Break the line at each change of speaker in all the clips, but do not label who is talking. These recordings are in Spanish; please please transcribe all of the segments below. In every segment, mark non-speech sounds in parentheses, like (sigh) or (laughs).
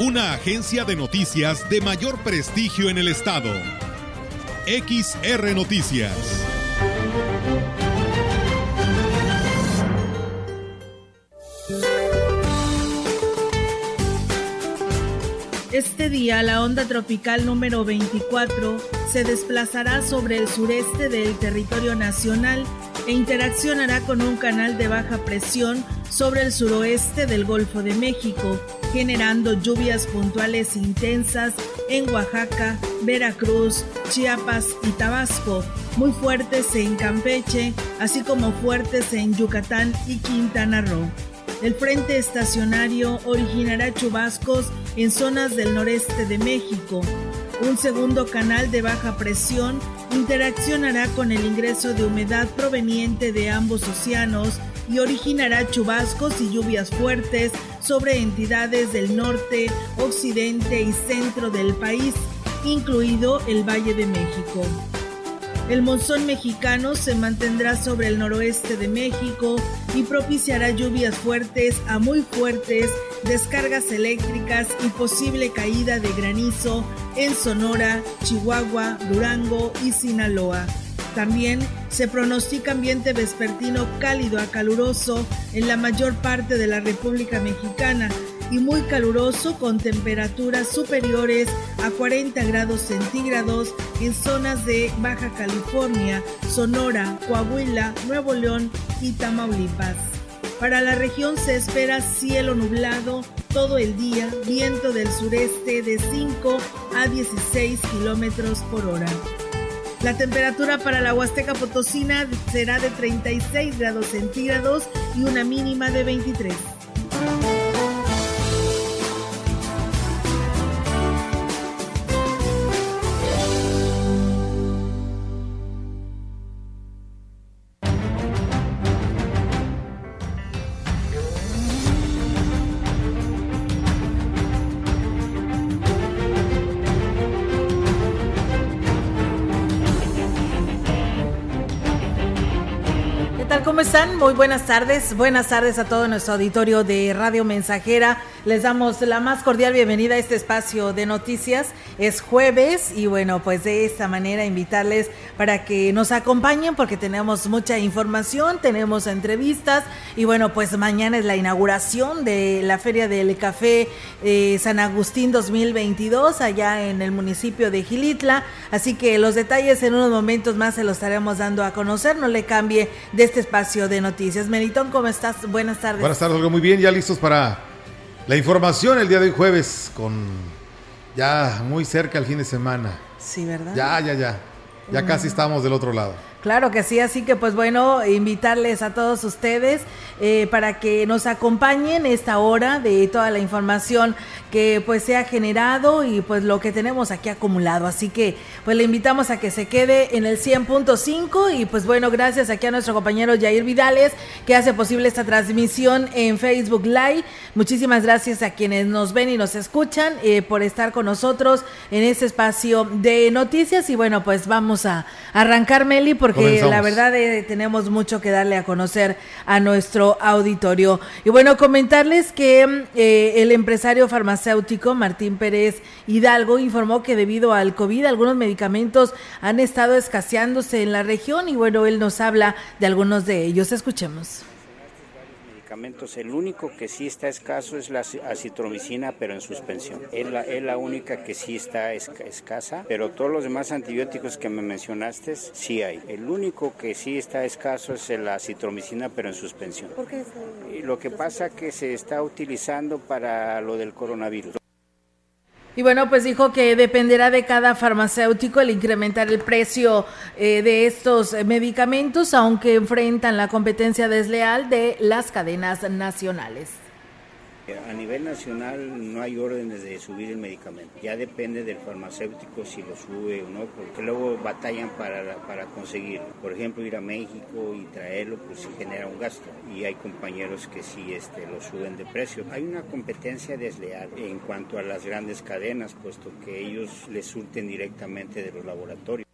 Una agencia de noticias de mayor prestigio en el estado. XR Noticias.
Este día la onda tropical número 24 se desplazará sobre el sureste del territorio nacional e interaccionará con un canal de baja presión sobre el suroeste del Golfo de México, generando lluvias puntuales intensas en Oaxaca, Veracruz, Chiapas y Tabasco, muy fuertes en Campeche, así como fuertes en Yucatán y Quintana Roo. El frente estacionario originará chubascos en zonas del noreste de México. Un segundo canal de baja presión interaccionará con el ingreso de humedad proveniente de ambos océanos y originará chubascos y lluvias fuertes sobre entidades del norte, occidente y centro del país, incluido el Valle de México. El monzón mexicano se mantendrá sobre el noroeste de México y propiciará lluvias fuertes a muy fuertes, descargas eléctricas y posible caída de granizo en Sonora, Chihuahua, Durango y Sinaloa. También se pronostica ambiente vespertino cálido a caluroso en la mayor parte de la República Mexicana y muy caluroso con temperaturas superiores a 40 grados centígrados en zonas de Baja California, Sonora, Coahuila, Nuevo León y Tamaulipas. Para la región se espera cielo nublado todo el día, viento del sureste de 5 a 16 kilómetros por hora. La temperatura para la Huasteca Potosina será de 36 grados centígrados y una mínima de 23. Muy buenas tardes. Buenas tardes a todo nuestro auditorio de Radio Mensajera. Les damos la más cordial bienvenida a este espacio de noticias. Es jueves y bueno, pues de esta manera invitarles para que nos acompañen porque tenemos mucha información, tenemos entrevistas y bueno, pues mañana es la inauguración de la Feria del Café eh, San Agustín 2022 allá en el municipio de Gilitla. Así que los detalles en unos momentos más se los estaremos dando a conocer. No le cambie de este espacio de noticias. Meritón, ¿cómo estás? Buenas tardes.
Buenas tardes, muy bien, ya listos para la información el día de hoy jueves, con ya muy cerca el fin de semana.
Sí, ¿verdad?
Ya, ya, ya. Ya casi estamos del otro lado.
Claro que sí, así que pues bueno, invitarles a todos ustedes eh, para que nos acompañen esta hora de toda la información que pues se ha generado y pues lo que tenemos aquí acumulado. Así que pues le invitamos a que se quede en el 100.5 y pues bueno, gracias aquí a nuestro compañero Jair Vidales que hace posible esta transmisión en Facebook Live. Muchísimas gracias a quienes nos ven y nos escuchan eh, por estar con nosotros en este espacio de noticias y bueno, pues vamos a arrancar Meli porque porque la verdad eh, tenemos mucho que darle a conocer a nuestro auditorio. Y bueno, comentarles que eh, el empresario farmacéutico Martín Pérez Hidalgo informó que debido al COVID algunos medicamentos han estado escaseándose en la región y bueno, él nos habla de algunos de ellos. Escuchemos
el único que sí está escaso es la acitromicina, pero en suspensión. Es la, es la única que sí está escasa, pero todos los demás antibióticos que me mencionaste sí hay. El único que sí está escaso es la acitromicina, pero en suspensión. ¿Por qué? Lo que pasa que se está utilizando para lo del coronavirus.
Y bueno, pues dijo que dependerá de cada farmacéutico el incrementar el precio eh, de estos medicamentos, aunque enfrentan la competencia desleal de las cadenas nacionales.
A nivel nacional no hay órdenes de subir el medicamento. Ya depende del farmacéutico si lo sube o no, porque luego batallan para, para conseguirlo. Por ejemplo, ir a México y traerlo, pues sí genera un gasto. Y hay compañeros que sí este, lo suben de precio. Hay una competencia desleal en cuanto a las grandes cadenas, puesto que ellos les surten directamente de los laboratorios.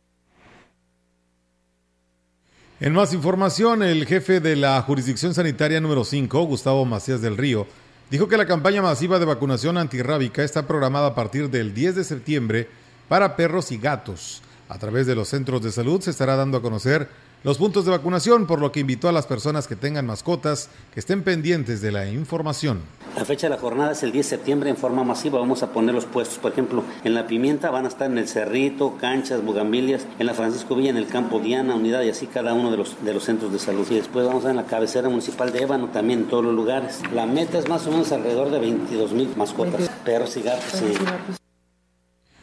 En más información, el jefe de la jurisdicción sanitaria número 5, Gustavo Macías del Río, dijo que la campaña masiva de vacunación antirrábica está programada a partir del 10 de septiembre para perros y gatos. A través de los centros de salud se estará dando a conocer los puntos de vacunación, por lo que invitó a las personas que tengan mascotas que estén pendientes de la información.
La fecha de la jornada es el 10 de septiembre en forma masiva. Vamos a poner los puestos, por ejemplo, en la pimienta van a estar en el Cerrito, Canchas, Bugambilias, en la Francisco Villa, en el Campo Diana, Unidad y así cada uno de los, de los centros de salud. Y después vamos a en la cabecera municipal de Ébano, también en todos los lugares. La meta es más o menos alrededor de 22 mil mascotas, perros y gatos. Sí.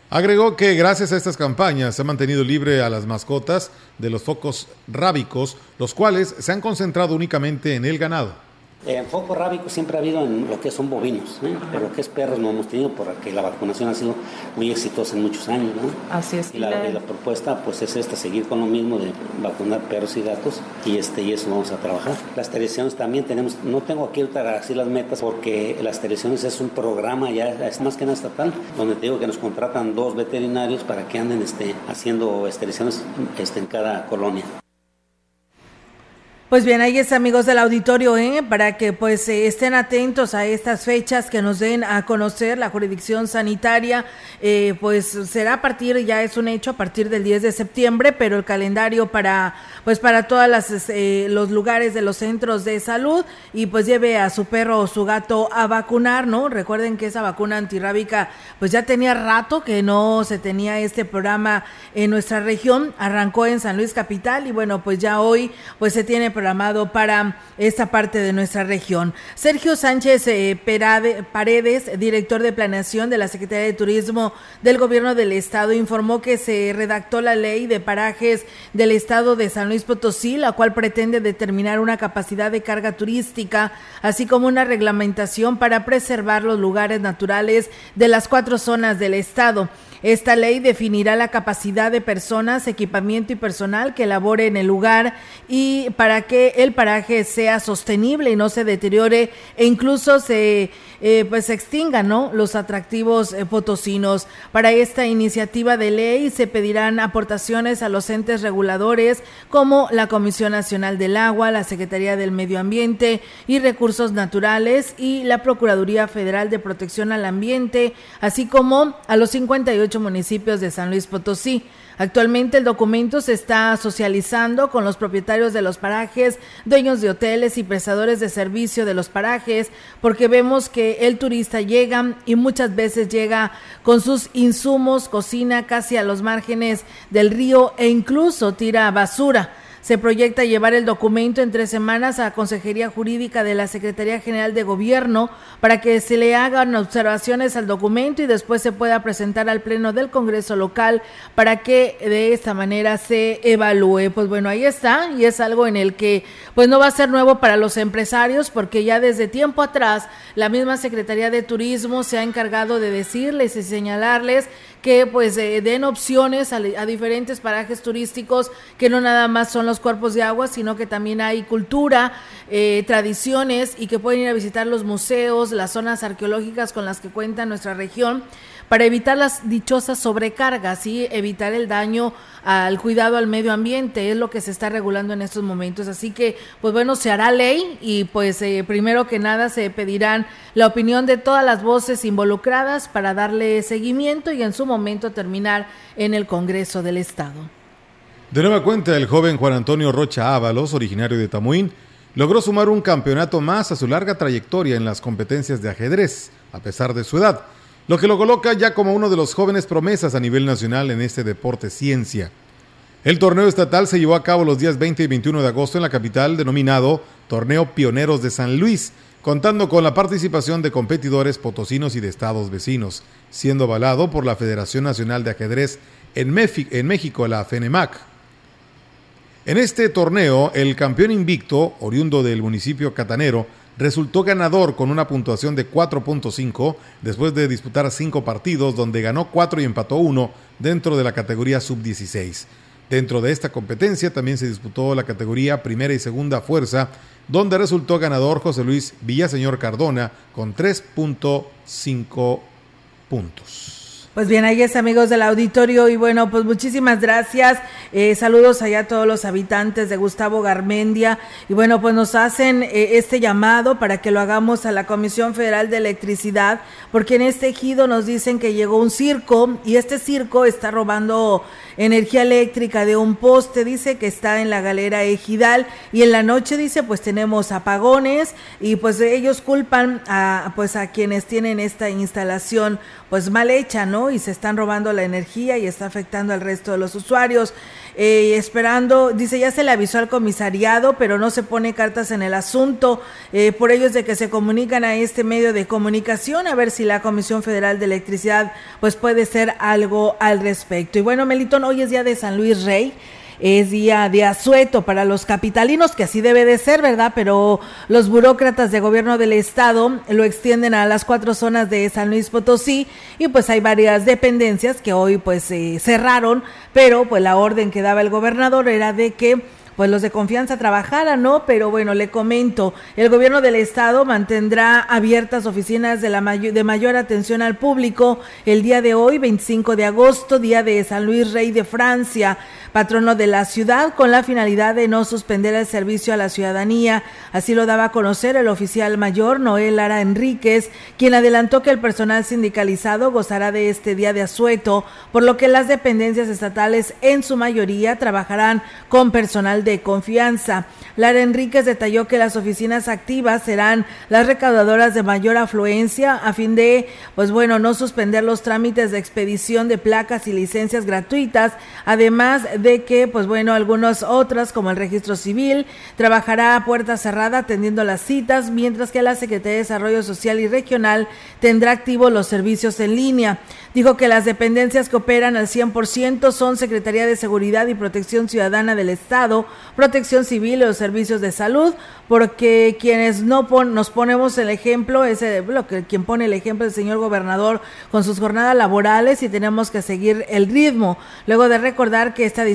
Agregó que gracias a estas campañas se ha mantenido libre a las mascotas de los focos rábicos, los cuales se han concentrado únicamente en el ganado.
En foco rábico siempre ha habido en lo que son bovinos, ¿eh? pero lo que es perros no hemos tenido porque la vacunación ha sido muy exitosa en muchos años. ¿no?
Así es.
Y la, propuesta pues es esta, seguir con lo mismo de vacunar perros y gatos y, este, y eso vamos a trabajar. Las televisiones también tenemos, no tengo aquí así las metas porque las televisiones es un programa ya, es más que nada estatal, donde te digo que nos contratan dos veterinarios para que anden este, haciendo televisiones este, en cada colonia.
Pues bien, ahí es amigos del auditorio, ¿eh? para que pues eh, estén atentos a estas fechas que nos den a conocer la jurisdicción sanitaria, eh, pues será a partir, ya es un hecho, a partir del 10 de septiembre, pero el calendario para pues para todas las este, los lugares de los centros de salud y pues lleve a su perro o su gato a vacunar, ¿no? Recuerden que esa vacuna antirrábica pues ya tenía rato que no se tenía este programa en nuestra región, arrancó en San Luis Capital y bueno, pues ya hoy pues se tiene programado para esta parte de nuestra región. Sergio Sánchez eh, Paredes, director de planeación de la Secretaría de Turismo del Gobierno del Estado, informó que se redactó la ley de parajes del Estado de San Luis Potosí, la cual pretende determinar una capacidad de carga turística, así como una reglamentación para preservar los lugares naturales de las cuatro zonas del Estado. Esta ley definirá la capacidad de personas, equipamiento y personal que labore en el lugar y para que el paraje sea sostenible y no se deteriore e incluso se eh, pues extingan ¿no? los atractivos eh, potosinos. Para esta iniciativa de ley se pedirán aportaciones a los entes reguladores como la Comisión Nacional del Agua, la Secretaría del Medio Ambiente y Recursos Naturales y la Procuraduría Federal de Protección al Ambiente, así como a los 58 municipios de San Luis Potosí. Actualmente el documento se está socializando con los propietarios de los parajes, dueños de hoteles y prestadores de servicio de los parajes, porque vemos que el turista llega y muchas veces llega con sus insumos, cocina casi a los márgenes del río e incluso tira basura. Se proyecta llevar el documento en tres semanas a Consejería Jurídica de la Secretaría General de Gobierno para que se le hagan observaciones al documento y después se pueda presentar al Pleno del Congreso local para que de esta manera se evalúe. Pues bueno, ahí está y es algo en el que pues no va a ser nuevo para los empresarios porque ya desde tiempo atrás la misma Secretaría de Turismo se ha encargado de decirles y señalarles que pues eh, den opciones a, diferentes parajes turísticos que no nada más son los cuerpos de agua, sino que también hay cultura, eh, tradiciones y que pueden ir a visitar los museos, las zonas arqueológicas con las que cuenta nuestra región para evitar las dichosas sobrecargas y evitar el daño al cuidado al medio ambiente, es lo que se está regulando en estos momentos. Así que, pues bueno, se hará ley y pues eh, primero que nada se pedirán la opinión de todas las voces involucradas para darle seguimiento y en su momento terminar en el Congreso del Estado.
De nueva cuenta, el joven Juan Antonio Rocha Ábalos, originario de Tamuín, logró sumar un campeonato más a su larga trayectoria en las competencias de ajedrez, a pesar de su edad lo que lo coloca ya como uno de los jóvenes promesas a nivel nacional en este deporte ciencia. El torneo estatal se llevó a cabo los días 20 y 21 de agosto en la capital, denominado Torneo Pioneros de San Luis, contando con la participación de competidores potosinos y de estados vecinos, siendo avalado por la Federación Nacional de Ajedrez en, México, la FENEMAC. En este torneo, el campeón invicto, oriundo del municipio catanero, resultó ganador con una puntuación de 4.5 después de disputar cinco partidos donde ganó 4 y empató 1 dentro de la categoría sub-16. Dentro de esta competencia también se disputó la categoría primera y segunda fuerza, donde resultó ganador José Luis Villaseñor Cardona con 3.5 puntos.
Pues bien, ahí es amigos del auditorio y bueno, pues muchísimas gracias. Eh, saludos allá a todos los habitantes de Gustavo Garmendia y bueno, pues nos hacen eh, este llamado para que lo hagamos a la Comisión Federal de Electricidad porque en este ejido nos dicen que llegó un circo y este circo está robando energía eléctrica de un poste, dice que está en la galera ejidal y en la noche dice pues tenemos apagones y pues ellos culpan a pues a quienes tienen esta instalación pues mal hecha, ¿no? Y se están robando la energía y está afectando al resto de los usuarios. Eh, esperando, dice, ya se le avisó al comisariado, pero no se pone cartas en el asunto. Eh, por ello es de que se comunican a este medio de comunicación a ver si la Comisión Federal de Electricidad pues puede ser algo al respecto. Y bueno, Melitón, hoy es día de San Luis Rey es día de asueto para los capitalinos, que así debe de ser, ¿verdad? Pero los burócratas de gobierno del estado lo extienden a las cuatro zonas de San Luis Potosí y pues hay varias dependencias que hoy pues eh, cerraron, pero pues la orden que daba el gobernador era de que pues los de confianza trabajaran, ¿no? Pero bueno, le comento, el gobierno del estado mantendrá abiertas oficinas de, la de mayor atención al público el día de hoy, 25 de agosto, día de San Luis Rey de Francia patrono de la ciudad, con la finalidad de no suspender el servicio a la ciudadanía. Así lo daba a conocer el oficial mayor Noel Lara Enríquez, quien adelantó que el personal sindicalizado gozará de este día de asueto, por lo que las dependencias estatales en su mayoría trabajarán con personal de confianza. Lara Enríquez detalló que las oficinas activas serán las recaudadoras de mayor afluencia a fin de, pues bueno, no suspender los trámites de expedición de placas y licencias gratuitas, además de de que, pues bueno, algunas otras, como el registro civil, trabajará a puerta cerrada atendiendo las citas, mientras que la Secretaría de Desarrollo Social y Regional tendrá activos los servicios en línea. Dijo que las dependencias que operan al 100% son Secretaría de Seguridad y Protección Ciudadana del Estado, Protección Civil y los servicios de salud, porque quienes no nos ponemos el ejemplo, ese, lo que quien pone el ejemplo es el señor gobernador con sus jornadas laborales y tenemos que seguir el ritmo. Luego de recordar que está a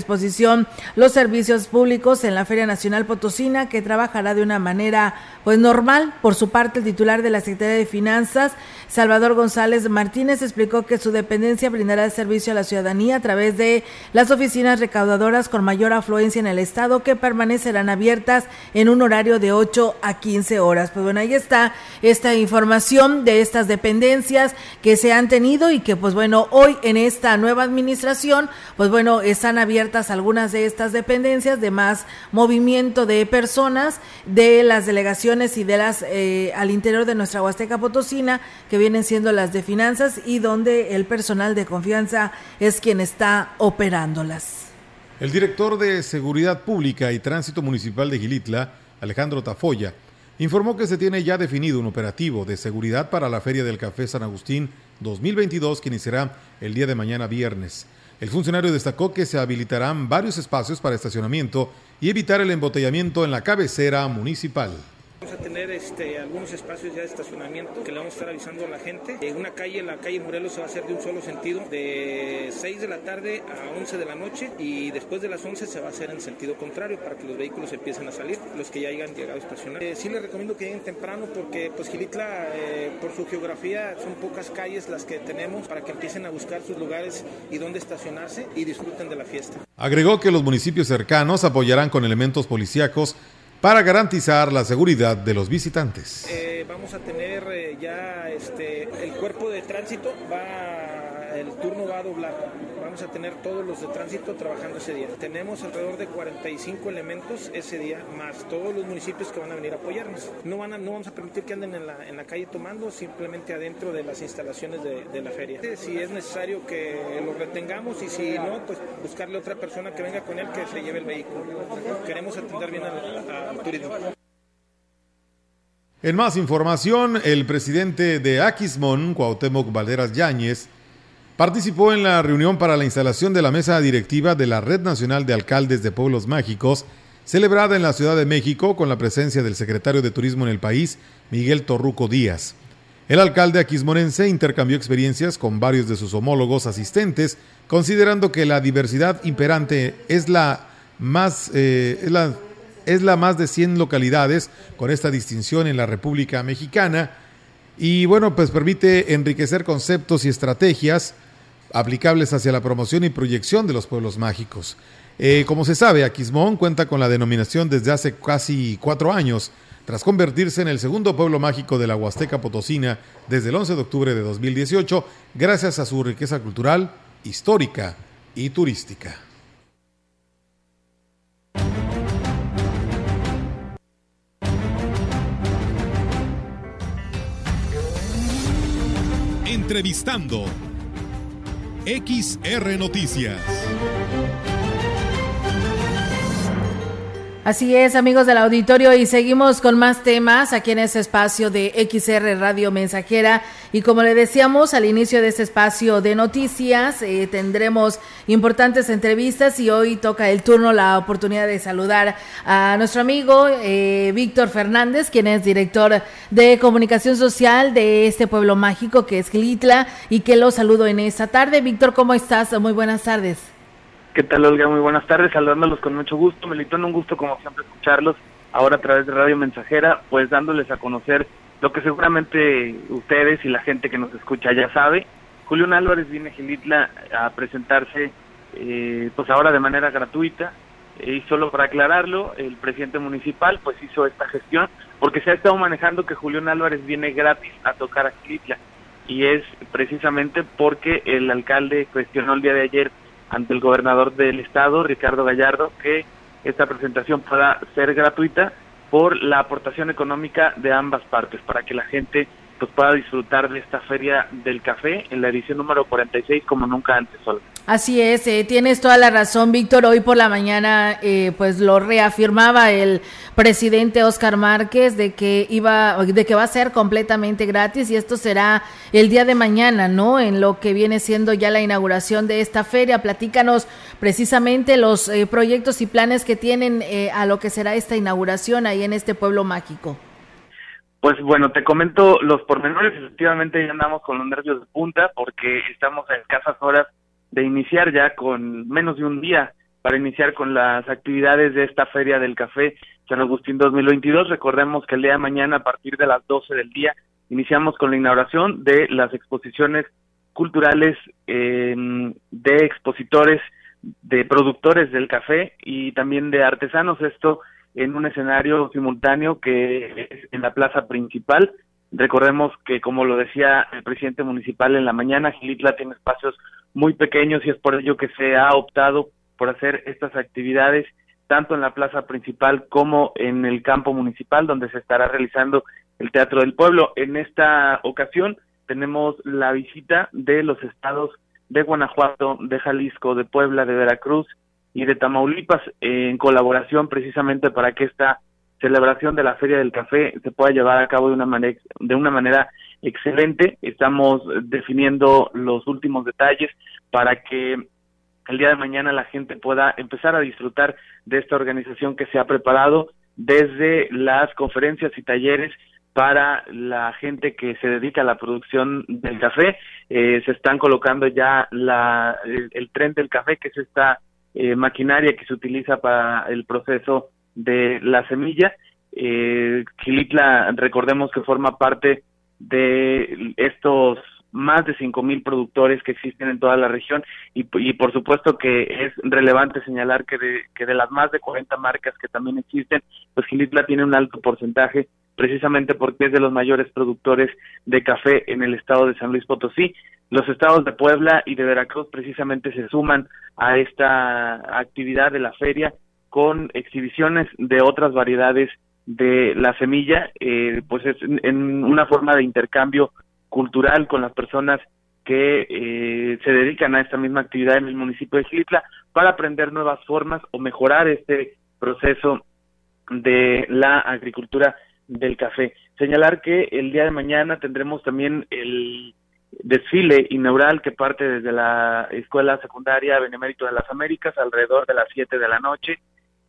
los servicios públicos en la Feria Nacional Potosina, que trabajará de una manera pues normal. Por su parte, el titular de la Secretaría de Finanzas, Salvador González Martínez, explicó que su dependencia brindará servicio a la ciudadanía a través de las oficinas recaudadoras con mayor afluencia en el estado que permanecerán abiertas en un horario de 8 a 15 horas. Pues bueno, ahí está esta información de estas dependencias que se han tenido y que pues bueno, hoy en esta nueva administración, pues bueno, están abiertas algunas de estas dependencias de más movimiento de personas de las delegaciones y de las eh, al interior de nuestra Huasteca Potosina que vienen siendo las de finanzas y donde el personal de confianza es quien está operándolas.
El director de Seguridad Pública y Tránsito Municipal de Gilitla, Alejandro Tafoya, informó que se tiene ya definido un operativo de seguridad para la Feria del Café San Agustín 2022 que iniciará el día de mañana viernes. El funcionario destacó que se habilitarán varios espacios para estacionamiento y evitar el embotellamiento en la cabecera municipal.
Vamos a tener este, algunos espacios ya de estacionamiento que le vamos a estar avisando a la gente. En una calle, la calle Morelos, se va a hacer de un solo sentido, de 6 de la tarde a 11 de la noche y después de las 11 se va a hacer en sentido contrario para que los vehículos empiecen a salir, los que ya hayan llegado a estacionar. Eh, sí les recomiendo que lleguen temprano porque pues Gilitla, eh, por su geografía, son pocas calles las que tenemos para que empiecen a buscar sus lugares y dónde estacionarse y disfruten de la fiesta.
Agregó que los municipios cercanos apoyarán con elementos policíacos para garantizar la seguridad de los visitantes.
Eh, vamos a tener eh, ya este, el cuerpo de tránsito, va, el turno va a doblar. Vamos a tener todos los de tránsito trabajando ese día. Tenemos alrededor de 45 elementos ese día, más todos los municipios que van a venir a apoyarnos. No, van a, no vamos a permitir que anden en la, en la calle tomando, simplemente adentro de las instalaciones de, la feria. Si es necesario que lo retengamos y si no, pues buscarle otra persona que venga con él que se lleve el vehículo. Queremos atender bien a, a
en más información, el presidente de Aquismón, Cuauhtémoc Valderas Yáñez, participó en la reunión para la instalación de la mesa directiva de la Red Nacional de Alcaldes de Pueblos Mágicos,
celebrada en la Ciudad de México con la presencia del secretario de Turismo en el país, Miguel Torruco Díaz. El alcalde aquismonense intercambió experiencias con varios de sus homólogos asistentes, considerando que la diversidad imperante es la más, eh, es la, es la más de 100 localidades con esta distinción en la República Mexicana y bueno, pues permite enriquecer conceptos y estrategias aplicables hacia la promoción y proyección de los pueblos mágicos. Eh, como se sabe, Aquismón cuenta con la denominación desde hace casi cuatro años, tras convertirse en el segundo pueblo mágico de la Huasteca Potosina desde el 11 de octubre de 2018, gracias a su riqueza cultural, histórica y turística.
Entrevistando XR Noticias.
Así es, amigos del auditorio, y seguimos con más temas aquí en este espacio de XR Radio Mensajera. Y como le decíamos al inicio de este espacio de noticias, eh, tendremos importantes entrevistas y hoy toca el turno, la oportunidad de saludar a nuestro amigo eh, Víctor Fernández, quien es director de comunicación social de este pueblo mágico que es Glitla, y que lo saludo en esta tarde. Víctor, ¿cómo estás? Muy buenas tardes.
¿Qué tal, Olga? Muy buenas tardes, saludándolos con mucho gusto. Melitón, un gusto como siempre escucharlos ahora a través de Radio Mensajera, pues dándoles a conocer lo que seguramente ustedes y la gente que nos escucha ya sabe. Julián Álvarez viene a Gilitla a presentarse eh, pues ahora de manera gratuita y solo para aclararlo, el presidente municipal pues hizo esta gestión porque se ha estado manejando que Julián Álvarez viene gratis a tocar a Gilitla y es precisamente porque el alcalde cuestionó el día de ayer ante el gobernador del estado, Ricardo Gallardo, que esta presentación pueda ser gratuita por la aportación económica de ambas partes, para que la gente pues, pueda disfrutar de esta feria del café en la edición número 46 como nunca antes. Solo.
Así es, eh, tienes toda la razón, Víctor. Hoy por la mañana, eh, pues lo reafirmaba el presidente Oscar Márquez de que iba, de que va a ser completamente gratis y esto será el día de mañana, ¿no? En lo que viene siendo ya la inauguración de esta feria. Platícanos precisamente los eh, proyectos y planes que tienen a lo que será esta inauguración ahí en este pueblo mágico.
Pues bueno, te comento los pormenores. Efectivamente, ya andamos con los nervios de punta porque estamos en escasas horas de iniciar ya con menos de un día para iniciar con las actividades de esta Feria del Café San Agustín 2022. Recordemos que el día de mañana, a partir de las 12 del día, iniciamos con la inauguración de las exposiciones culturales eh, de expositores, de productores del café y también de artesanos. Esto en un escenario simultáneo que es en la plaza principal Recordemos que, como lo decía el presidente municipal en la mañana, Gilitla tiene espacios muy pequeños y es por ello que se ha optado por hacer estas actividades tanto en la plaza principal como en el campo municipal donde se estará realizando el Teatro del Pueblo. En esta ocasión tenemos la visita de los estados de Guanajuato, de Jalisco, de Puebla, de Veracruz y de Tamaulipas en colaboración precisamente para que esta celebración de la Feria del Café se pueda llevar a cabo de una manera, de una manera excelente. Estamos definiendo los últimos detalles para que el día de mañana la gente pueda empezar a disfrutar de esta organización que se ha preparado desde las conferencias y talleres para la gente que se dedica a la producción del café. Eh, se están colocando ya la, el, tren del café, que es esta eh, maquinaria que se utiliza para el proceso de la semilla. Eh, recordemos que forma parte de estos más de cinco mil productores que existen en toda la región y, por supuesto que es relevante señalar que de, que de las más de 40 marcas que también existen, pues Gilitla tiene un alto porcentaje precisamente porque es de los mayores productores de café en el estado de San Luis Potosí. Los estados de Puebla y de Veracruz precisamente se suman a esta actividad de la feria con exhibiciones de otras variedades de la semilla, eh, pues es en una forma de intercambio cultural con las personas que eh, se dedican a esta misma actividad en el municipio de Xilitla para aprender nuevas formas o mejorar este proceso de la agricultura del café. Señalar que el día de mañana tendremos también el desfile inaugural que parte desde la Escuela Secundaria Benemérito de las Américas alrededor de las 7 de la noche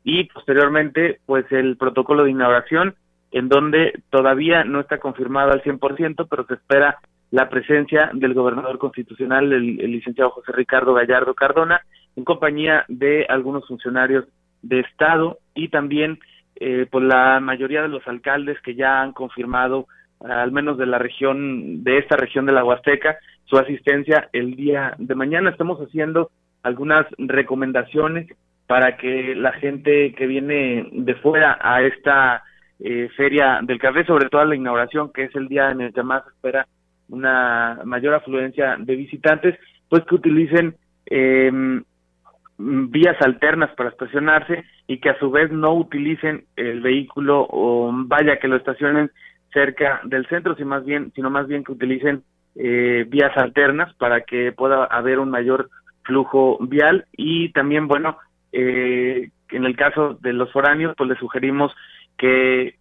y posteriormente pues el protocolo de inauguración en donde todavía no está confirmado al 100%, pero se espera la presencia del gobernador constitucional, el, licenciado José Ricardo Gallardo Cardona, en compañía de algunos funcionarios de Estado y también eh, pues la mayoría de los alcaldes que ya han confirmado, al menos de la región, de esta región de la Huasteca, su asistencia el día de mañana. Estamos haciendo algunas recomendaciones para que la gente que viene de fuera a esta eh, feria del café, sobre todo a la inauguración, que es el día en el que más espera una mayor afluencia de visitantes, pues que utilicen eh, vías alternas para estacionarse y que a su vez no utilicen el vehículo o vaya que lo estacionen cerca del centro, sino más bien, sino más bien que utilicen eh, vías alternas para que pueda haber un mayor flujo vial. Y también bueno eh, en el caso de los foráneos pues les sugerimos que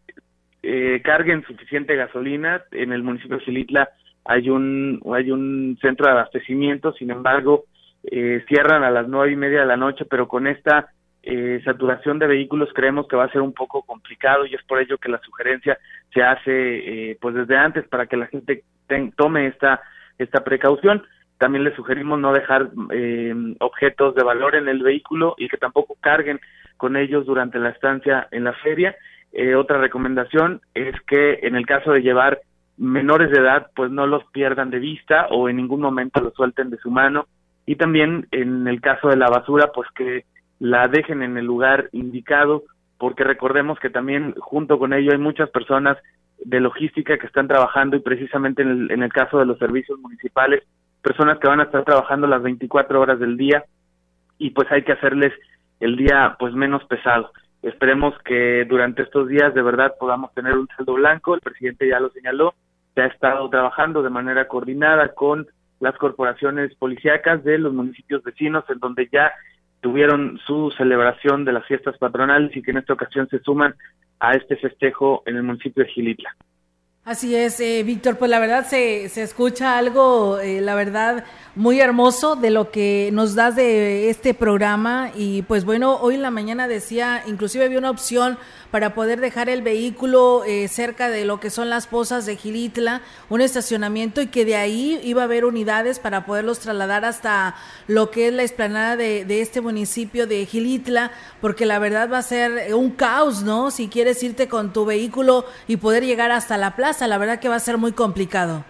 eh, carguen suficiente gasolina. En el municipio de Xilitla hay un hay un centro de abastecimiento sin embargo eh, cierran a las nueve y media de la noche, pero con esta eh, saturación de vehículos creemos que va a ser un poco complicado y es por ello que la sugerencia se hace eh, pues desde antes para que la gente tome esta esta precaución. También les sugerimos no dejar objetos de valor en el vehículo y que tampoco carguen con ellos durante la estancia en la feria. otra recomendación es que en el caso de llevar menores de edad, pues no los pierdan de vista o en ningún momento los suelten de su mano y también en el caso de la basura, pues que la dejen en el lugar indicado, porque recordemos que también junto con ello hay muchas personas de logística que están trabajando y precisamente en el, en el caso de los servicios municipales, personas que van a estar trabajando las 24 horas del día y pues hay que hacerles el día pues menos pesado. Esperemos que durante estos días de verdad podamos tener un saldo blanco, el presidente ya lo señaló, se ha estado trabajando de manera coordinada con las corporaciones policíacas de los municipios vecinos en donde ya tuvieron su celebración de las fiestas patronales y que en esta ocasión se suman a este festejo en el municipio de Gilitla.
Así es, eh, Víctor, pues la verdad se, se escucha algo, eh, la verdad, muy hermoso de lo que nos das de este programa y pues bueno, hoy en la mañana decía, inclusive había una opción para poder dejar el vehículo eh, cerca de lo que son las pozas de Gilitla, un estacionamiento y que de ahí iba a haber unidades para poderlos trasladar hasta lo que es la explanada de, de este municipio de Gilitla, porque la verdad va a ser un caos, ¿no? Si quieres irte con tu vehículo y poder llegar hasta la plaza, la verdad que va a ser muy complicado.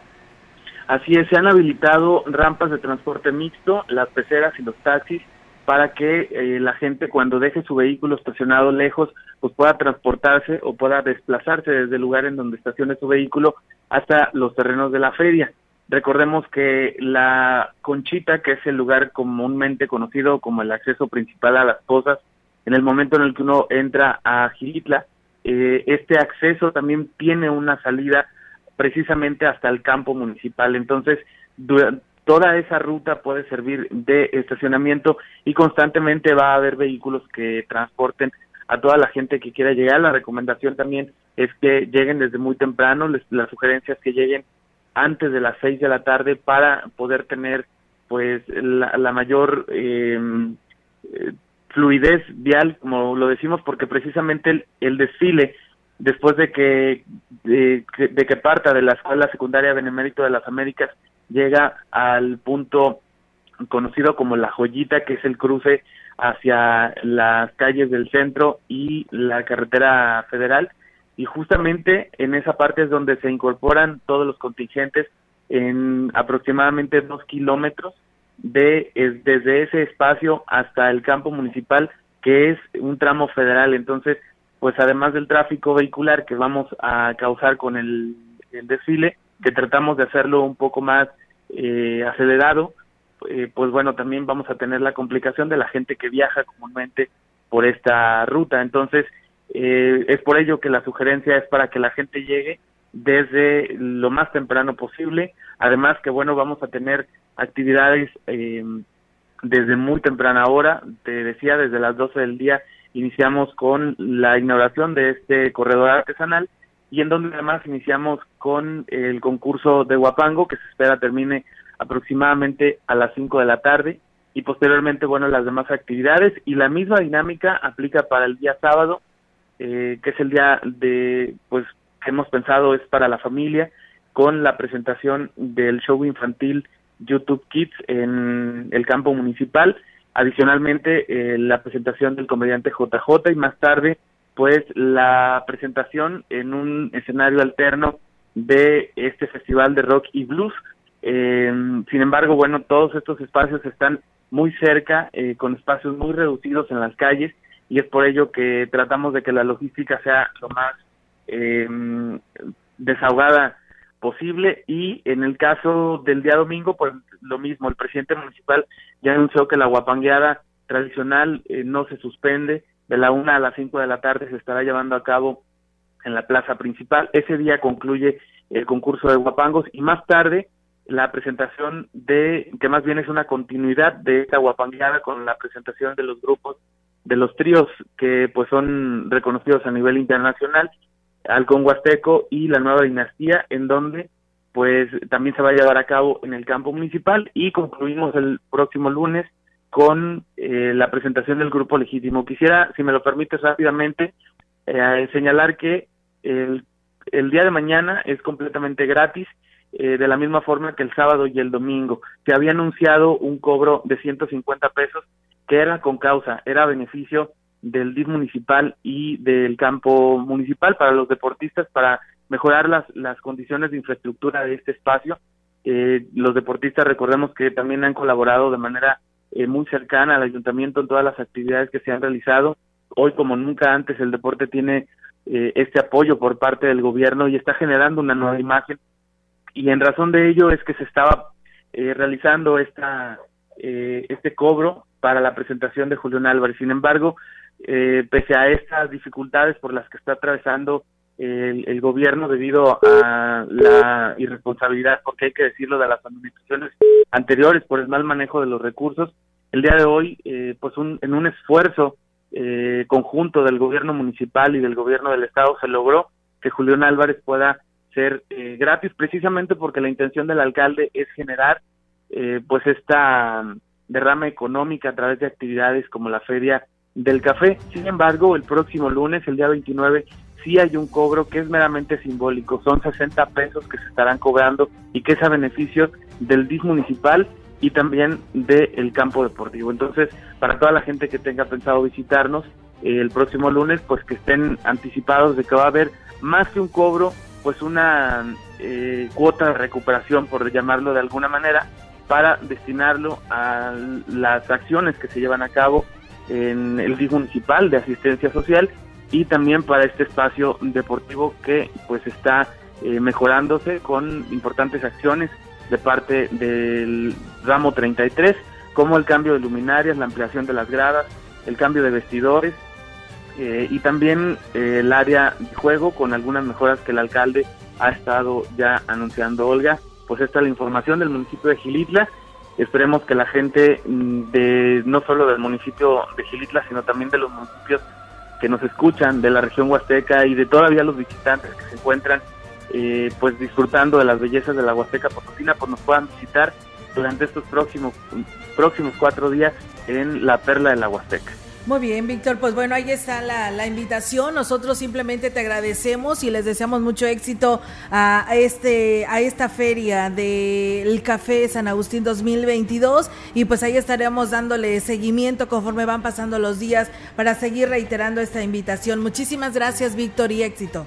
Así es, se han habilitado rampas de transporte mixto, las peceras y los taxis para que eh, la gente cuando deje su vehículo estacionado lejos pues pueda transportarse o pueda desplazarse desde el lugar en donde estacione su vehículo hasta los terrenos de la feria. Recordemos que la Conchita, que es el lugar comúnmente conocido como el acceso principal a las pozas, en el momento en el que uno entra a Gilitla, eh, este acceso también tiene una salida precisamente hasta el campo municipal. Entonces, toda esa ruta puede servir de estacionamiento y constantemente va a haber vehículos que transporten a toda la gente que quiera llegar. La recomendación también es que lleguen desde muy temprano, les, la sugerencia es que lleguen antes de las seis de la tarde para poder tener pues la, mayor em, eh, fluidez vial, como lo decimos, porque precisamente el desfile después de que, de, que parta de la Escuela Secundaria Benemérito de las Américas, llega al punto conocido como La Joyita, que es el cruce hacia las calles del centro y la carretera federal. Y justamente en esa parte es donde se incorporan todos los contingentes en aproximadamente dos kilómetros de desde ese espacio hasta el campo municipal, que es un tramo federal. Entonces, pues además del tráfico vehicular que vamos a causar con el, desfile, que tratamos de hacerlo un poco más eh, acelerado, eh, pues bueno, también vamos a tener la complicación de la gente que viaja comúnmente por esta ruta. Entonces, eh, es por ello que la sugerencia es para que la gente llegue desde lo más temprano posible. Además que, bueno, vamos a tener actividades desde muy temprana hora, te decía, desde las 12 del día iniciamos con la inauguración de este corredor artesanal y en donde además iniciamos con el concurso de Huapango que se espera termine aproximadamente a las 5 de la tarde y posteriormente, bueno, las demás actividades. Y la misma dinámica aplica para el día sábado, eh, que es el día de, pues, que hemos pensado es para la familia, con la presentación del show infantil YouTube Kids en el campo municipal, adicionalmente eh, la presentación del comediante JJ y más tarde, pues, la presentación en un escenario alterno de este festival de rock y blues. Eh, sin embargo, bueno, todos estos espacios están muy cerca, eh, con espacios muy reducidos en las calles, y es por ello que tratamos de que la logística sea lo más eh, desahogada posible y en el caso del día domingo pues lo mismo el presidente municipal ya anunció que la guapangueada tradicional eh, no se suspende de la una a las cinco de la tarde se estará llevando a cabo en la plaza principal. Ese día concluye el concurso de guapangos y más tarde la presentación de, que más bien es una continuidad de esta guapangueada con la presentación de los grupos, de los tríos que pues son reconocidos a nivel internacional, Alcón Huasteco y la Nueva Dinastía, en donde pues también se va a llevar a cabo en el campo municipal y concluimos el próximo lunes con eh, la presentación del grupo legítimo. Quisiera, si me lo permites rápidamente, eh, señalar que el, el día de mañana es completamente gratis eh, de la misma forma que el sábado y el domingo. Se había anunciado un cobro de 150 pesos que era con causa, era beneficio del DIF municipal y del campo municipal para los deportistas para mejorar las, las condiciones de infraestructura de este espacio. Eh, los deportistas recordemos que también han colaborado de manera eh, muy cercana al ayuntamiento en todas las actividades que se han realizado. Hoy como nunca antes el deporte tiene este apoyo por parte del gobierno y está generando una nueva imagen y en razón de ello es que se estaba eh, realizando esta eh, este cobro para la presentación de Julián Álvarez. Sin embargo, eh, pese a estas dificultades por las que está atravesando el, el, gobierno debido a la irresponsabilidad, porque hay que decirlo, de las administraciones anteriores por el mal manejo de los recursos, el día de hoy, eh, pues un, en un esfuerzo eh, conjunto del gobierno municipal y del gobierno del estado se logró que Julián Álvarez pueda ser eh, gratis precisamente porque la intención del alcalde es generar eh, pues esta derrama económica a través de actividades como la feria del café. Sin embargo, el próximo lunes, el día 29, sí hay un cobro que es meramente simbólico, son 60 pesos que se estarán cobrando y que es a beneficio del DIF municipal y también del campo deportivo. Entonces, para toda la gente que tenga pensado visitarnos eh, el próximo lunes, pues que estén anticipados de que va a haber más que un cobro, pues una eh, cuota de recuperación, por llamarlo de alguna manera, para destinarlo a las acciones que se llevan a cabo en el DIF municipal de asistencia social y también para este espacio deportivo que pues está eh, mejorándose con importantes acciones de parte del ramo 33 como el cambio de luminarias, la ampliación de las gradas, el cambio de vestidores, eh, y también eh, el área de juego con algunas mejoras que el alcalde ha estado ya anunciando Olga. Pues esta es la información del municipio de Gilitla. Esperemos que la gente mm, de no solo del municipio de Gilitla, sino también de los municipios que nos escuchan de la región huasteca y de todavía los visitantes que se encuentran eh, pues disfrutando de las bellezas de la Huasteca Potosina, pues nos puedan visitar durante estos próximos próximos cuatro días en la Perla de la Huasteca.
Muy bien, Víctor. Pues bueno, ahí está la, la, invitación. Nosotros simplemente te agradecemos y les deseamos mucho éxito a, este a esta feria del Café San Agustín 2022 y pues ahí estaremos dándole seguimiento conforme van pasando los días para seguir reiterando esta invitación. Muchísimas gracias, Víctor, y éxito.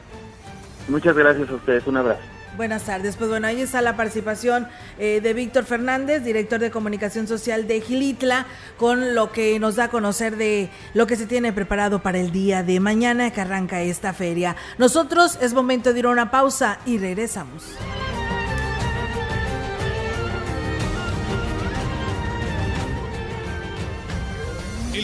Muchas gracias a ustedes. Un abrazo.
Buenas tardes. Pues bueno, ahí está la participación eh, de Víctor Fernández, director de comunicación social de Gilitla, con lo que nos da a conocer de lo que se tiene preparado para el día de mañana que arranca esta feria. Nosotros es momento de ir a una pausa y regresamos.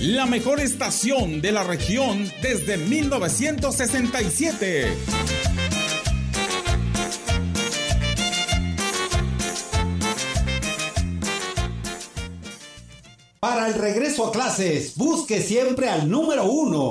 la mejor estación de la región desde 1967.
Para el regreso a clases, busque siempre al número uno.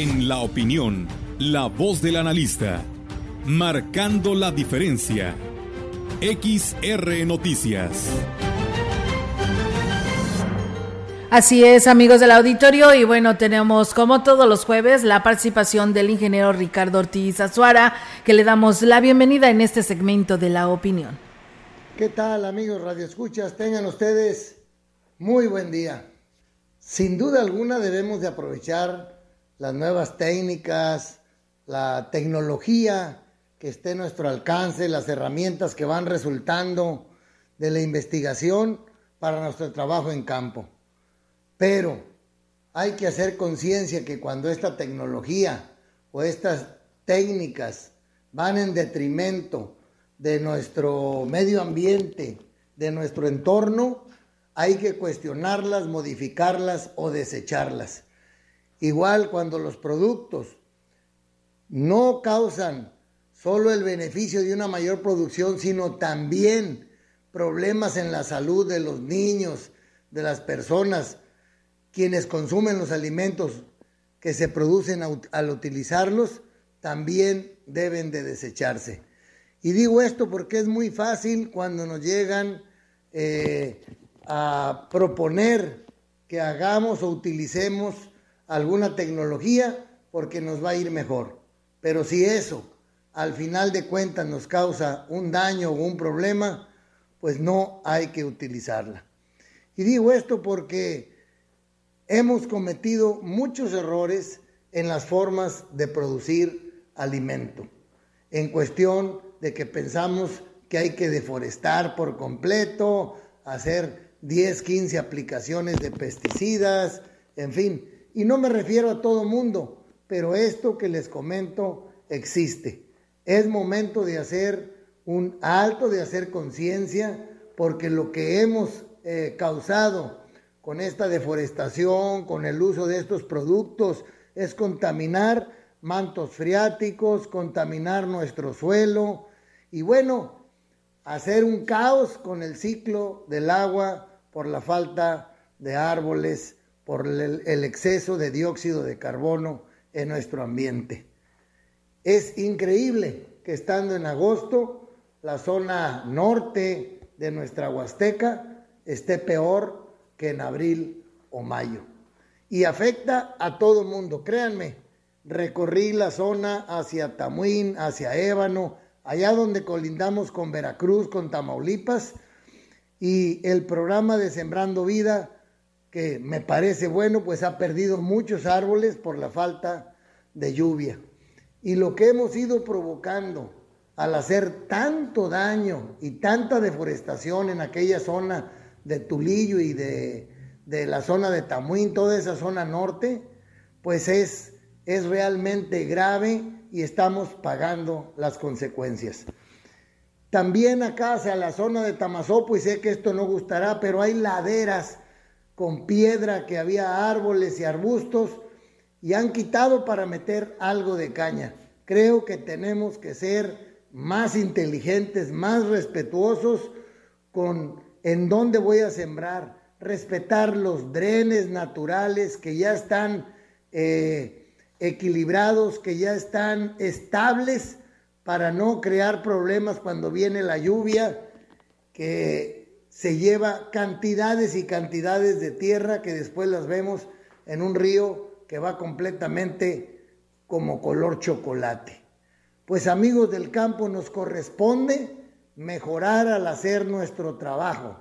En la opinión, la voz del analista, marcando la diferencia. XR Noticias.
Así es, amigos del auditorio, y bueno, tenemos como todos los jueves la participación del ingeniero Ricardo Ortiz Azuara, que le damos la bienvenida en este segmento de la opinión.
¿Qué tal, amigos Radio Escuchas? Tengan ustedes muy buen día. Sin duda alguna debemos de aprovechar las nuevas técnicas, la tecnología que esté a nuestro alcance, las herramientas que van resultando de la investigación para nuestro trabajo en campo. Pero hay que hacer conciencia que cuando esta tecnología o estas técnicas van en detrimento de nuestro medio ambiente, de nuestro entorno, hay que cuestionarlas, modificarlas o desecharlas. Igual cuando los productos no causan solo el beneficio de una mayor producción, sino también problemas en la salud de los niños, de las personas, quienes consumen los alimentos que se producen al utilizarlos, también deben de desecharse. Y digo esto porque es muy fácil cuando nos llegan eh, a proponer que hagamos o utilicemos alguna tecnología porque nos va a ir mejor. Pero si eso al final de cuentas nos causa un daño o un problema, pues no hay que utilizarla. Y digo esto porque hemos cometido muchos errores en las formas de producir alimento. En cuestión de que pensamos que hay que deforestar por completo, hacer 10, 15 aplicaciones de pesticidas, en fin, y no me refiero a todo mundo, pero esto que les comento existe. Es momento de hacer un alto, de hacer conciencia, porque lo que hemos eh, causado con esta deforestación, con el uso de estos productos, es contaminar mantos freáticos, contaminar nuestro suelo y bueno, hacer un caos con el ciclo del agua por la falta de árboles por el exceso de dióxido de carbono en nuestro ambiente. Es increíble que estando en agosto, la zona norte de nuestra Huasteca esté peor que en abril o mayo. Y afecta a todo el mundo, créanme. Recorrí la zona hacia Tamuín, hacia Ébano, allá donde colindamos con Veracruz, con Tamaulipas, y el programa de Sembrando Vida, que me parece bueno, pues ha perdido muchos árboles por la falta de lluvia. Y lo que hemos ido provocando al hacer tanto daño y tanta deforestación en aquella zona de Tulillo y de, la zona de Tamuín, toda esa zona norte, pues es, es realmente grave y estamos pagando las consecuencias. También acá hacia la zona de Tamazopo, y sé que esto no gustará, pero hay laderas con piedra que había árboles y arbustos y han quitado para meter algo de caña. Creo que tenemos que ser más inteligentes, más respetuosos con en dónde voy a sembrar, respetar los drenes naturales que ya están eh, equilibrados, que ya están estables para no crear problemas cuando viene la lluvia, que se lleva cantidades y cantidades de tierra que después las vemos en un río que va completamente como color chocolate. Pues amigos del campo, nos corresponde mejorar al hacer nuestro trabajo.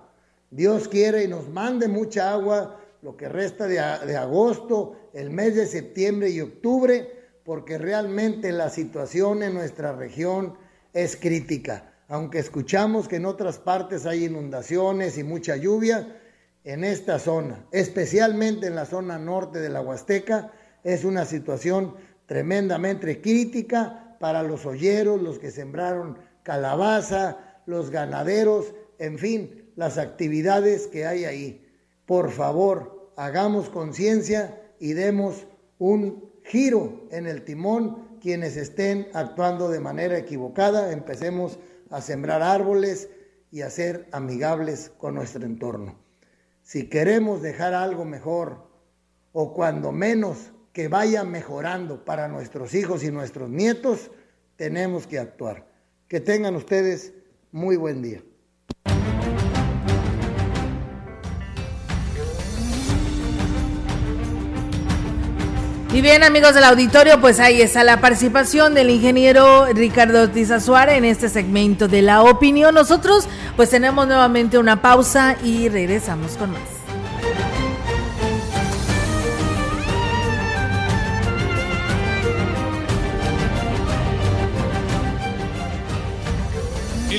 Dios quiere y nos mande mucha agua lo que resta de, de agosto, el mes de septiembre y octubre, porque realmente la situación en nuestra región es crítica. Aunque escuchamos que en otras partes hay inundaciones y mucha lluvia, en esta zona, especialmente en la zona norte de la Huasteca, es una situación tremendamente crítica para los olleros, los que sembraron calabaza, los ganaderos, en fin, las actividades que hay ahí. Por favor, hagamos conciencia y demos un giro en el timón quienes estén actuando de manera equivocada. Empecemos a sembrar árboles y a ser amigables con nuestro entorno. Si queremos dejar algo mejor, o cuando menos que vaya mejorando para nuestros hijos y nuestros nietos, tenemos que actuar. Que tengan ustedes muy buen día.
Y bien, amigos del auditorio, pues ahí está la participación del ingeniero Ricardo Tizazuara en este segmento de la opinión. Nosotros, pues tenemos nuevamente una pausa y regresamos con más.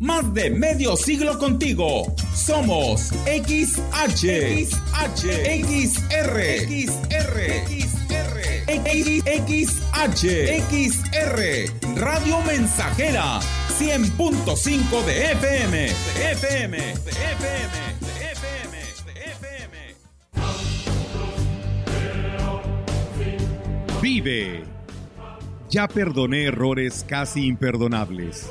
Más de medio siglo contigo. Somos XH, XH, XR, XR, XR, XH, XR, Radio Mensajera, 100.5 de FM, de FM, de FM, de FM, de FM.
Vive. Ya perdoné errores casi imperdonables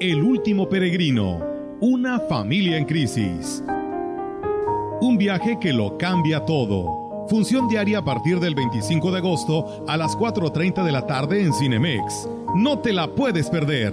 el último peregrino, una familia en crisis. Un viaje que lo cambia todo. Función diaria a partir del 25 de agosto a las 4.30 de la tarde en Cinemex. No te la puedes perder.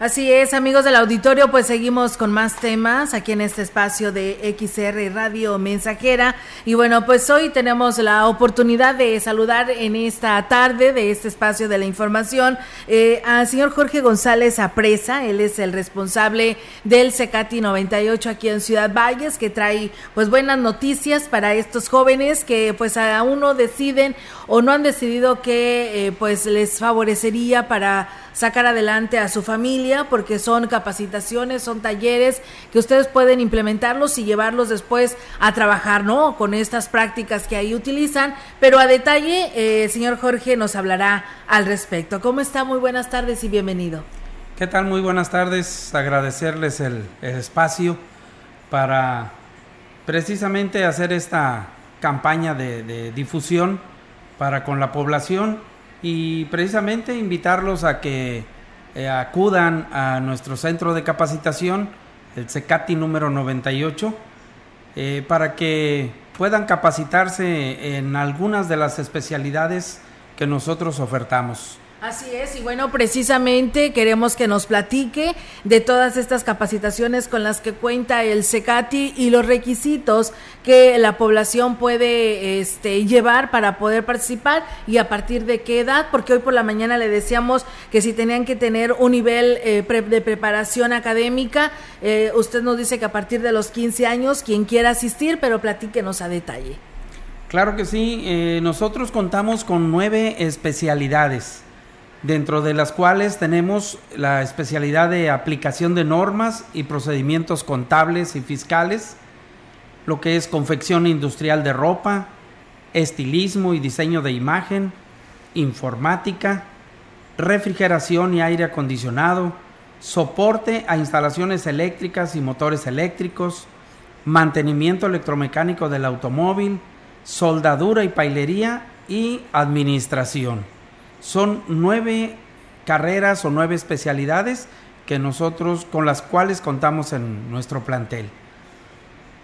Así es, amigos del auditorio, pues seguimos con más temas aquí en este espacio de XR Radio Mensajera. Y bueno, pues hoy tenemos la oportunidad de saludar en esta tarde de este espacio de la información eh, al señor Jorge González Apresa. Él es el responsable del Secati 98 aquí en Ciudad Valles, que trae pues buenas noticias para estos jóvenes que pues aún no deciden o no han decidido que eh, pues les favorecería para sacar adelante a su familia porque son capacitaciones, son talleres que ustedes pueden implementarlos y llevarlos después a trabajar, ¿no? Con estas prácticas que ahí utilizan. Pero a detalle, eh, el señor Jorge nos hablará al respecto. ¿Cómo está? Muy buenas tardes y bienvenido.
¿Qué tal? Muy buenas tardes. Agradecerles el, espacio para precisamente hacer esta campaña de difusión para con la población y precisamente invitarlos a que eh, acudan a nuestro centro de capacitación, el CECATI número 98, eh, para que puedan capacitarse en algunas de las especialidades que nosotros ofertamos.
Así es, y bueno, precisamente queremos que nos platique de todas estas capacitaciones con las que cuenta el SECATI y los requisitos que la población puede este, llevar para poder participar y a partir de qué edad, porque hoy por la mañana le decíamos que si tenían que tener un nivel eh, de preparación académica, eh, usted nos dice que a partir de los 15 años, quien quiera asistir, pero platíquenos a detalle.
Claro que sí, eh, nosotros contamos con nueve especialidades dentro de las cuales tenemos la especialidad de aplicación de normas y procedimientos contables y fiscales, lo que es confección industrial de ropa, estilismo y diseño de imagen, informática, refrigeración y aire acondicionado, soporte a instalaciones eléctricas y motores eléctricos, mantenimiento electromecánico del automóvil, soldadura y pailería y administración. Son nueve carreras o nueve especialidades que nosotros con las cuales contamos en nuestro plantel.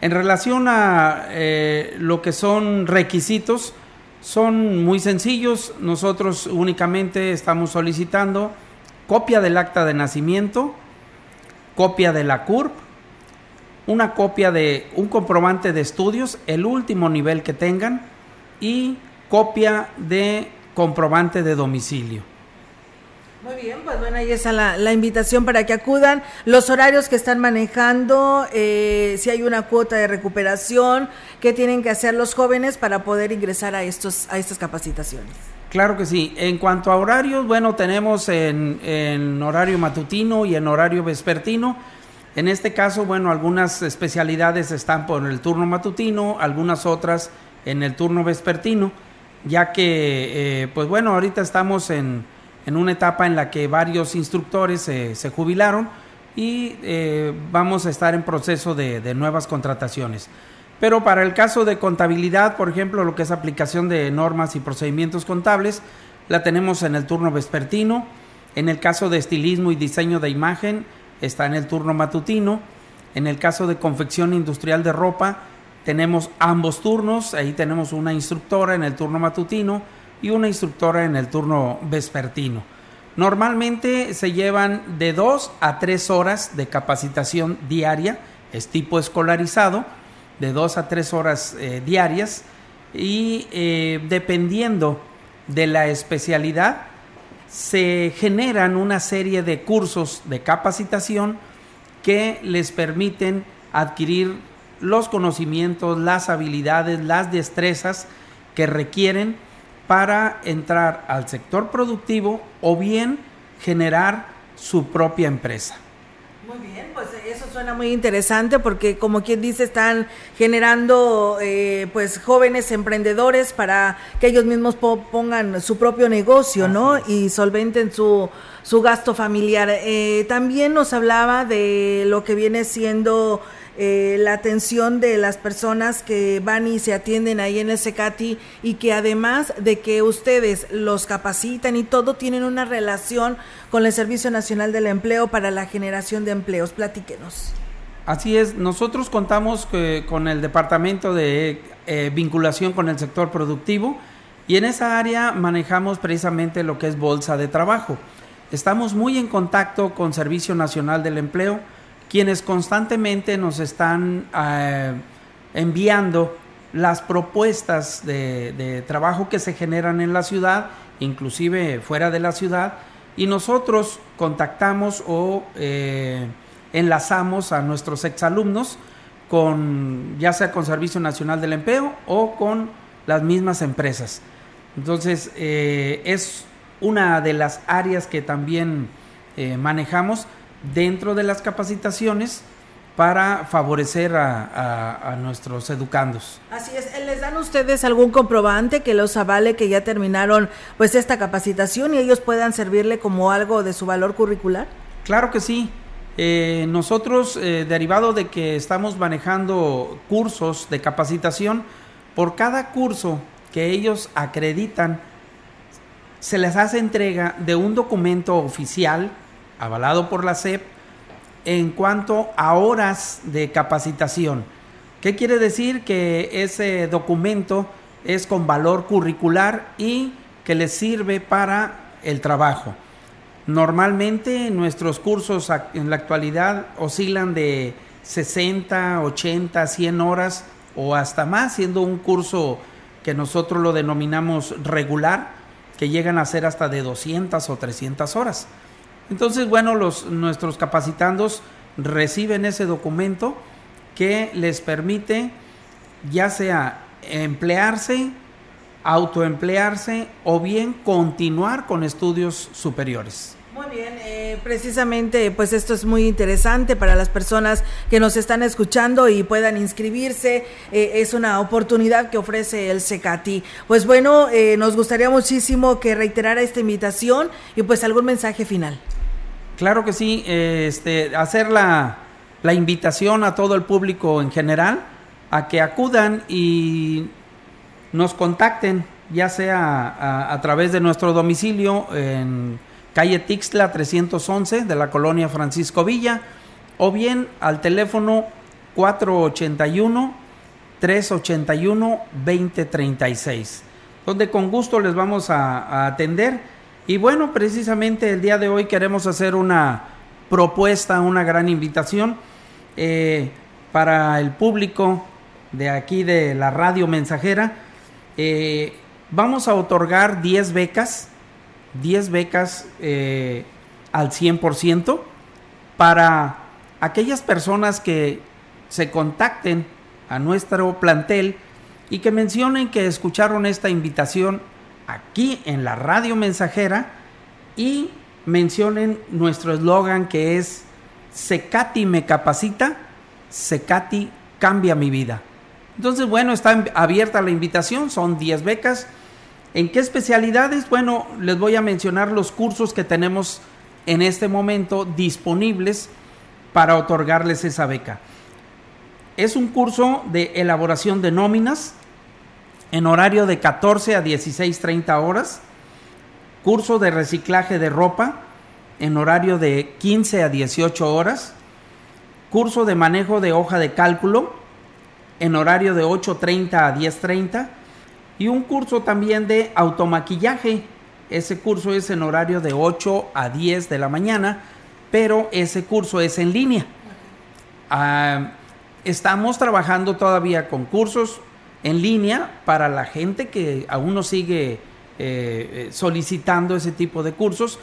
En relación a eh, lo que son requisitos, son muy sencillos. Nosotros únicamente estamos solicitando copia del acta de nacimiento, copia de la CURP, una copia de un comprobante de estudios, el último nivel que tengan y copia de comprobante de domicilio.
Muy bien, pues bueno, ahí está la, la invitación para que acudan. Los horarios que están manejando, eh, si hay una cuota de recuperación, ¿qué tienen que hacer los jóvenes para poder ingresar a, estos, a estas capacitaciones?
Claro que sí. En cuanto a horarios, bueno, tenemos en, en horario matutino y en horario vespertino. En este caso, bueno, algunas especialidades están por el turno matutino, algunas otras en el turno vespertino, ya que, eh, pues bueno, ahorita estamos en, en, una etapa en la que varios instructores se jubilaron y eh, vamos a estar en proceso de, de nuevas contrataciones. Pero para el caso de contabilidad, por ejemplo, lo que es aplicación de normas y procedimientos contables, la tenemos en el turno vespertino. En el caso de estilismo y diseño de imagen, está en el turno matutino. En el caso de confección industrial de ropa, tenemos ambos turnos. Ahí tenemos una instructora en el turno matutino y una instructora en el turno vespertino. Normalmente se llevan de dos a tres horas de capacitación diaria, es tipo escolarizado de dos a tres horas eh, diarias y eh, dependiendo de la especialidad se generan una serie de cursos de capacitación que les permiten adquirir los conocimientos, las habilidades, las destrezas que requieren para entrar al sector productivo o bien generar su propia empresa.
Muy bien, pues eso suena muy interesante porque como quien dice están generando eh, pues jóvenes emprendedores para que ellos mismos pongan su propio negocio, ¿no? Y solventen su, su gasto familiar. Eh, también nos hablaba de lo que viene siendo eh, la atención de las personas que van y se atienden ahí en el SECATI y que además de que ustedes los capacitan y todo, tienen una relación con el Servicio Nacional del Empleo para la generación de empleos. Platíquenos.
Así es, nosotros contamos con el Departamento de eh, Vinculación con el Sector Productivo y en esa área manejamos precisamente lo que es bolsa de trabajo. Estamos muy en contacto con Servicio Nacional del Empleo, quienes constantemente nos están eh, enviando las propuestas de, trabajo que se generan en la ciudad, inclusive fuera de la ciudad, y nosotros contactamos o eh, enlazamos a nuestros exalumnos con ya sea con Servicio Nacional del Empleo o con las mismas empresas. Entonces, eh, es una de las áreas que también manejamos dentro de las capacitaciones para favorecer a, nuestros educandos.
Así es, ¿les dan ustedes algún comprobante que los avale que ya terminaron pues esta capacitación y ellos puedan servirle como algo de su valor curricular?
Claro que sí. Eh, nosotros, eh, derivado de que estamos manejando cursos de capacitación, por cada curso que ellos acreditan, se les hace entrega de un documento oficial avalado por la SEP en cuanto a horas de capacitación. ¿Qué quiere decir? Que ese documento es con valor curricular y que les sirve para el trabajo. Normalmente nuestros cursos en la actualidad oscilan de 60, 80, 100 horas o hasta más, siendo un curso que nosotros lo denominamos regular, que llegan a ser hasta de 200 o 300 horas. Entonces, bueno, los, nuestros capacitandos reciben ese documento que les permite ya sea emplearse, autoemplearse o bien continuar con estudios superiores.
Muy bien, eh, precisamente pues esto es muy interesante para las personas que nos están escuchando y puedan inscribirse. Eh, es una oportunidad que ofrece el CECATI. Pues bueno, eh, nos gustaría muchísimo que reiterara esta invitación y pues algún mensaje final.
Claro que sí, este, hacer la, invitación a todo el público en general a que acudan y nos contacten, ya sea a, través de nuestro domicilio en calle Tixla 311 de la colonia Francisco Villa, o bien al teléfono 481-381-2036, donde con gusto les vamos a atender. Y bueno, precisamente el día de hoy queremos hacer una propuesta, una gran invitación eh, para el público de aquí de la radio mensajera. Eh, vamos a otorgar 10 becas, 10 becas eh, al 100% para aquellas personas que se contacten a nuestro plantel y que mencionen que escucharon esta invitación aquí en la radio mensajera y mencionen nuestro eslogan que es Secati me capacita, Secati cambia mi vida. Entonces, bueno, está abierta la invitación, son 10 becas. ¿En qué especialidades? Bueno, les voy a mencionar los cursos que tenemos en este momento disponibles para otorgarles esa beca. Es un curso de elaboración de nóminas en horario de 14 a 16.30 horas. Curso de reciclaje de ropa en horario de 15 a 18 horas. Curso de manejo de hoja de cálculo en horario de 8.30 a 10.30. Y un curso también de automaquillaje. Ese curso es en horario de 8 a 10 de la mañana, pero ese curso es en línea. Ah, estamos trabajando todavía con cursos en línea para la gente que aún no sigue eh, eh, solicitando ese tipo de cursos,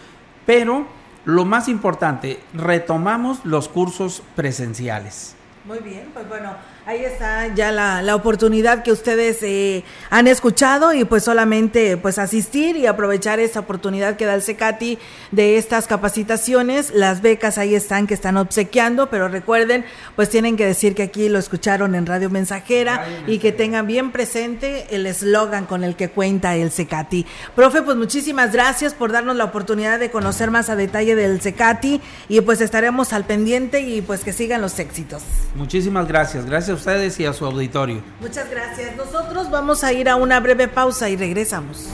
pero lo más importante, retomamos los cursos presenciales.
Muy bien, pues bueno, Ahí está ya la, la oportunidad que ustedes eh, han escuchado y pues solamente pues asistir y aprovechar esa oportunidad que da el CECATI de estas capacitaciones. Las becas ahí están que están obsequiando, pero recuerden, pues tienen que decir que aquí lo escucharon en Radio Mensajera y que tengan bien presente el eslogan con el que cuenta el CECATI. Profe, pues muchísimas gracias por darnos la oportunidad de conocer más a detalle del CECATI y pues estaremos al pendiente y pues que sigan los éxitos.
Muchísimas gracias, gracias a ustedes y a su auditorio.
Muchas gracias. Nosotros vamos a ir a una breve pausa y regresamos.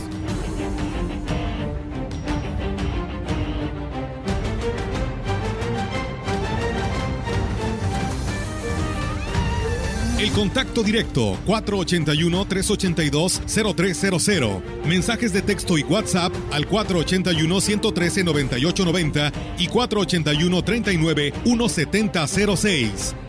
El contacto directo 481-382-0300. Mensajes de texto y WhatsApp al 481-113-9890 y 481-39-1706.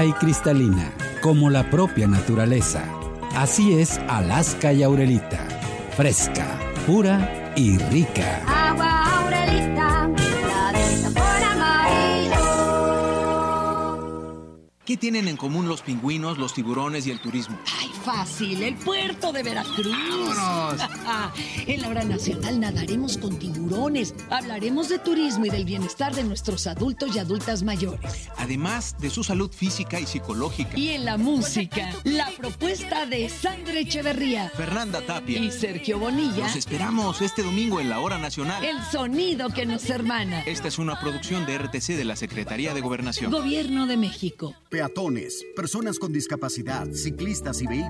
clara y cristalina, como la propia naturaleza. Así es Alaska y Aurelita, fresca, pura y rica.
Agua Aurelita, la de sabor amarillo.
¿Qué tienen en común los pingüinos, los tiburones y el turismo?
Fácil, el puerto de Veracruz.
¡Vámonos! (laughs)
en la hora nacional nadaremos con tiburones, hablaremos de turismo y del bienestar de nuestros adultos y adultas mayores.
Además de su salud física y psicológica.
Y en la música, la propuesta de Sandra Echeverría,
Fernanda Tapia
y Sergio Bonilla.
Los esperamos este domingo en la hora nacional.
El sonido que nos hermana.
Esta es una producción de RTC de la Secretaría de Gobernación.
Gobierno de México.
Peatones, personas con discapacidad, ciclistas y vehículos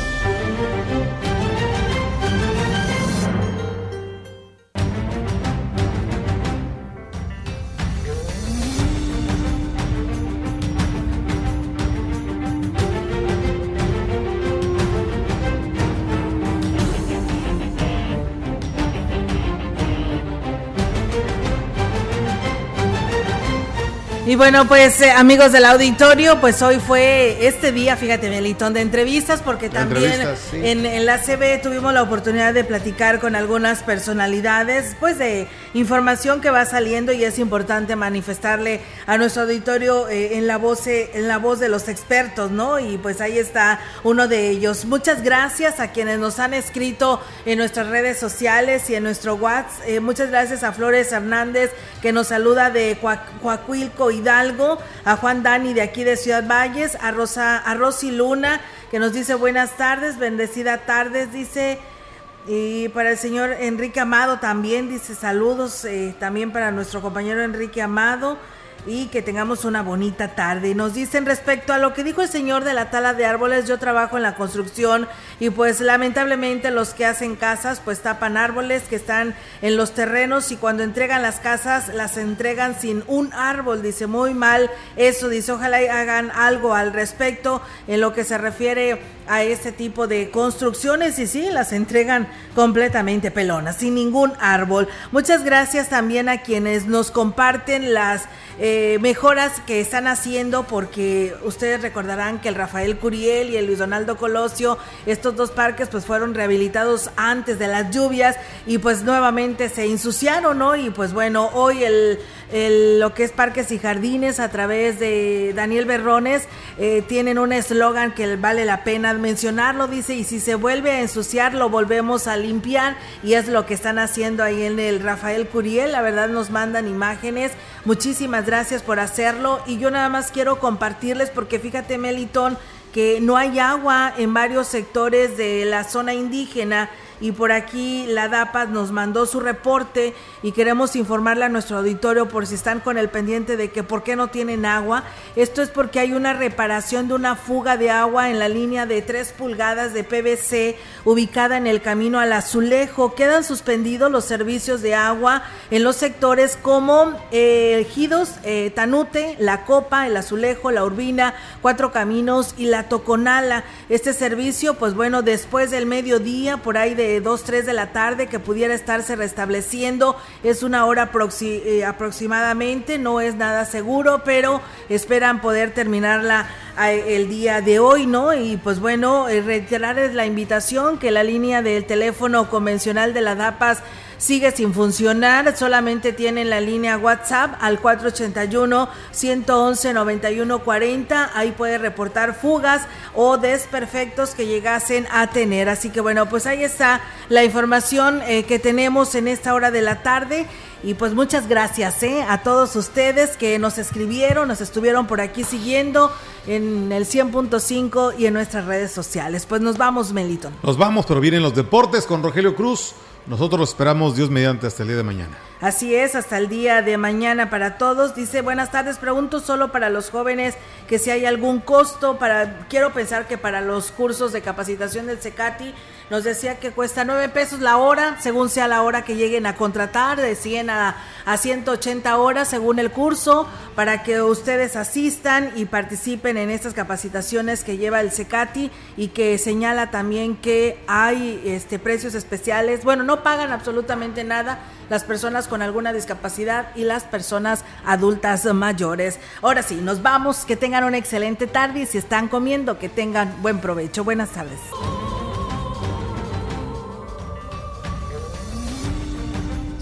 Y bueno, pues eh, amigos del auditorio, pues hoy fue este día, fíjate, Melitón, de entrevistas, porque también
sí.
en, en la CB tuvimos la oportunidad de platicar con algunas personalidades, pues de información que va saliendo y es importante manifestarle a nuestro auditorio eh, en la voz eh, en la voz de los expertos, ¿no? Y pues ahí está uno de ellos. Muchas gracias a quienes nos han escrito en nuestras redes sociales y en nuestro WhatsApp. Muchas gracias a Flores Hernández que nos saluda de Coa- Coahuilco Hidalgo, a Juan Dani de aquí de Ciudad Valles, a Rosa, a Rosy Luna que nos dice buenas tardes, bendecida tardes, dice y para el señor Enrique Amado también dice saludos eh, también para nuestro compañero Enrique Amado y que tengamos una bonita tarde. Y nos dicen respecto a lo que dijo el señor de la tala de árboles, yo trabajo en la construcción y pues lamentablemente los que hacen casas pues tapan árboles que están en los terrenos y cuando entregan las casas las entregan sin un árbol, dice muy mal eso, dice ojalá hagan algo al respecto en lo que se refiere a este tipo de construcciones y sí, las entregan completamente pelonas, sin ningún árbol. Muchas gracias también a quienes nos comparten las eh, mejoras que están haciendo porque ustedes recordarán que el Rafael Curiel y el Luis Donaldo Colosio, estos dos parques pues fueron rehabilitados antes de las lluvias y pues nuevamente se ensuciaron, ¿no? Y pues bueno, hoy el, el- lo que es parques y jardines a través de Daniel Berrones eh, tienen un eslogan que vale la pena mencionarlo, dice, y si se vuelve a ensuciar lo volvemos a limpiar y es lo que están haciendo ahí en el Rafael Curiel, la verdad nos mandan imágenes, muchísimas gracias por hacerlo y yo nada más quiero compartirles porque fíjate Melitón que no hay agua en varios sectores de la zona indígena y por aquí la DAPAS nos mandó su reporte y queremos informarle a nuestro auditorio por si están con el pendiente de que por qué no tienen agua. Esto es porque hay una reparación de una fuga de agua en la línea de 3 pulgadas de PVC ubicada en el camino al Azulejo. Quedan suspendidos los servicios de agua en los sectores como eh, Ejidos, eh, Tanute, La Copa, el Azulejo, La Urbina, Cuatro Caminos y La Toconala. Este servicio, pues bueno, después del mediodía, por ahí de 2, 3 de la tarde, que pudiera estarse restableciendo, es una hora eh, aproximadamente, no es nada seguro, pero esperan poder terminarla eh, el día de hoy, ¿no? Y pues bueno, eh, reiterarles la invitación que la línea del teléfono convencional de la DAPAS sigue sin funcionar, solamente tienen la línea WhatsApp al 481-111-9140, ahí puede reportar fugas o desperfectos que llegasen a tener. Así que bueno, pues ahí está la información eh, que tenemos en esta hora de la tarde. Y pues muchas gracias ¿eh? a todos ustedes que nos escribieron, nos estuvieron por aquí siguiendo en el 100.5 y en nuestras redes sociales. Pues nos vamos, Meliton.
Nos vamos, pero vienen los deportes con Rogelio Cruz. Nosotros los esperamos, Dios mediante, hasta el día de mañana.
Así es, hasta el día de mañana para todos. Dice, buenas tardes, pregunto solo para los jóvenes que si hay algún costo para, quiero pensar que para los cursos de capacitación del CECATI, nos decía que cuesta nueve pesos la hora, según sea la hora que lleguen a contratar, de 100 a, a 180 horas según el curso, para que ustedes asistan y participen en estas capacitaciones que lleva el CECATI y que señala también que hay este, precios especiales. Bueno, no pagan absolutamente nada las personas con alguna discapacidad y las personas adultas mayores. Ahora sí, nos vamos, que tengan una excelente tarde y si están comiendo, que tengan buen provecho. Buenas tardes.